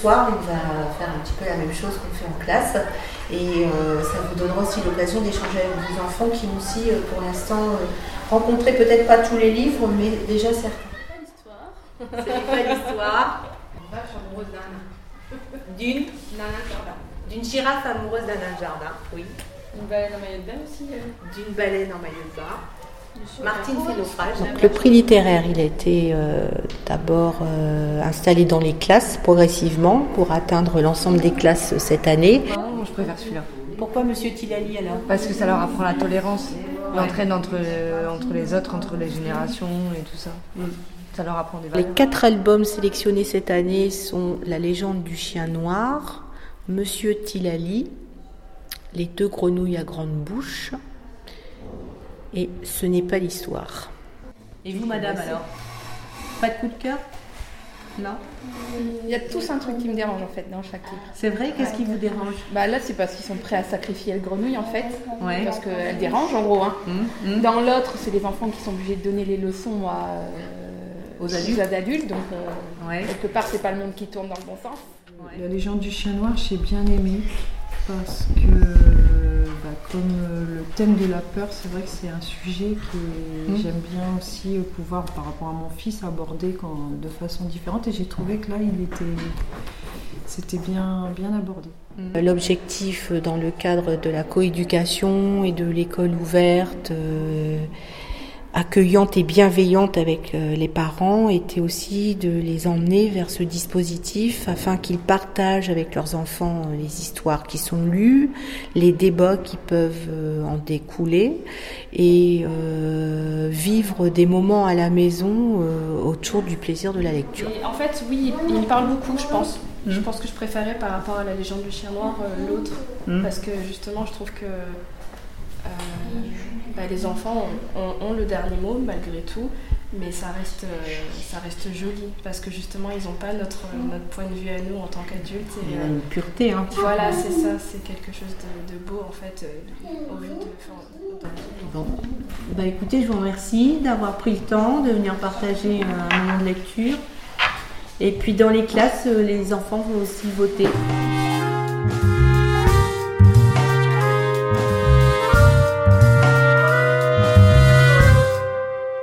soir, il va faire un petit peu la même chose qu'on fait en classe. Et euh, ça vous donnera aussi l'occasion d'échanger avec vos enfants qui ont aussi, euh, pour l'instant, euh, rencontré peut-être pas tous les livres, mais déjà certains. l'histoire. C'est pas l'histoire Vache amoureuse d'un d'une Jardin. d'une girafe amoureuse d'un jardin, oui. Une baleine en maillot de bain aussi. euh, D'une baleine en maillot de bain. Martine. La Le prix littéraire, il a été euh, d'abord euh, installé dans les classes progressivement pour atteindre l'ensemble des classes cette année. Non, je préfère celui-là. Pourquoi Monsieur Tilali alors? Parce que ça leur apprend la tolérance, l'entraîne entre, euh, entre les autres, entre les générations et tout ça. Ça leur apprend des Les valeurs. quatre albums sélectionnés cette année sont La légende du chien noir, Monsieur Tilali, Les deux grenouilles à grande bouche et Ce n'est pas l'histoire. Et vous, madame, alors? Pas de coup de cœur? Non? Il y a tous un truc qui me dérange en fait dans chaque livre. C'est vrai? Qu'est-ce qui vous dérange? Bah là c'est parce qu'ils sont prêts à sacrifier le grenouille en fait. Ouais. Parce qu'elle dérange en gros. Hein. Hum, hum. Dans l'autre c'est les enfants qui sont obligés de donner les leçons à, euh, Aux adultes. donc euh, Ouais. quelque part c'est pas le monde qui tourne dans le bon sens. La légende du chien noir, j'ai bien aimé parce que, bah, comme euh, le thème de la peur, c'est vrai que c'est un sujet que j'aime bien aussi euh, pouvoir, par rapport à mon fils, aborder quand- de façon différente. Et j'ai trouvé que là, il était, c'était bien, bien abordé. L'objectif euh, dans le cadre de la coéducation et de l'école ouverte, euh, accueillante et bienveillante avec euh, les parents, était aussi de les emmener vers ce dispositif afin qu'ils partagent avec leurs enfants euh, les histoires qui sont lues, les débats qui peuvent euh, en découler et euh, vivre des moments à la maison euh, autour du plaisir de la lecture. Et en fait, oui, il parle beaucoup, je pense. Je pense que je préférais par rapport à la légende du chien noir euh, l'autre. Parce que justement, je trouve que bah, les enfants ont, ont- ont le dernier mot malgré tout. Mais ça reste, euh, ça reste joli parce que justement ils n'ont pas notre, notre point de vue à nous en tant qu'adultes. et, Il y a euh, une pureté, hein. Voilà, c'est ça, c'est quelque chose de, de beau en fait euh, au vu de. enfin, Bon. Bah écoutez, je vous remercie d'avoir pris le temps de venir partager un moment de lecture. Et puis dans les classes, les enfants vont aussi voter.